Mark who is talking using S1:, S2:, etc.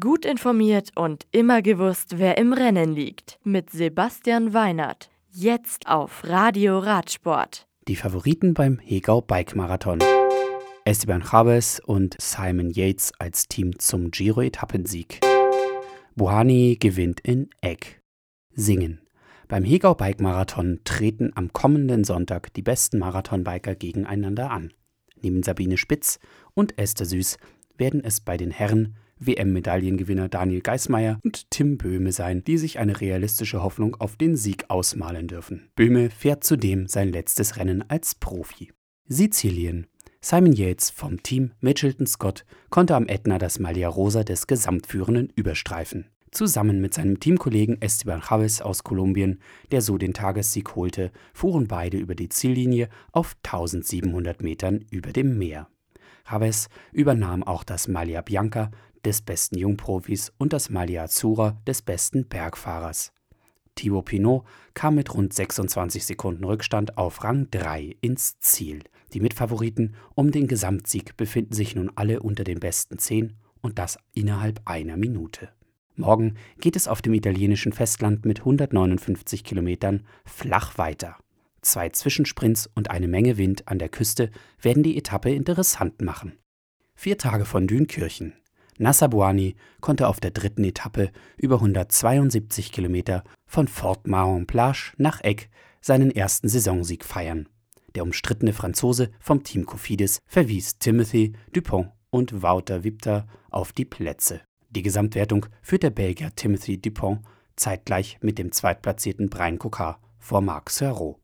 S1: Gut informiert und immer gewusst, wer im Rennen liegt. Mit Sebastian Weinert. Jetzt auf Radio Radsport.
S2: Die Favoriten beim Hegau Bike Marathon. Esteban Chavez und Simon Yates als Team zum Giro-Etappensieg. Buhani gewinnt in Egg. Singen. Beim Hegau Bike Marathon treten am kommenden Sonntag die besten Marathonbiker gegeneinander an. Neben Sabine Spitz und Esther Süß werden es bei den Herren WM-Medaillengewinner Daniel Geismeier und Tim Böhme sein, die sich eine realistische Hoffnung auf den Sieg ausmalen dürfen. Böhme fährt zudem sein letztes Rennen als Profi. Sizilien. Simon Yates vom Team Mitchelton Scott konnte am Ätna das Malia Rosa des Gesamtführenden überstreifen. Zusammen mit seinem Teamkollegen Esteban Chavez aus Kolumbien, der so den Tagessieg holte, fuhren beide über die Ziellinie auf 1700 Metern über dem Meer. Chavez übernahm auch das Malia Bianca des besten Jungprofis und das Malia Azzurra des besten Bergfahrers. Thibaut Pinot kam mit rund 26 Sekunden Rückstand auf Rang 3 ins Ziel. Die Mitfavoriten um den Gesamtsieg befinden sich nun alle unter den besten 10 und das innerhalb einer Minute. Morgen geht es auf dem italienischen Festland mit 159 Kilometern flach weiter. Zwei Zwischensprints und eine Menge Wind an der Küste werden die Etappe interessant machen. Vier Tage von Dünkirchen. Nasser Bouani konnte auf der dritten Etappe über 172 Kilometer von Fort Mahon-Plage nach Egg seinen ersten Saisonsieg feiern. Der umstrittene Franzose vom Team Cofidis verwies Timothy Dupont und Wouter Wipter auf die Plätze. Die Gesamtwertung führt der Belgier Timothy Dupont zeitgleich mit dem zweitplatzierten Brian Cocard vor Marc Serrault.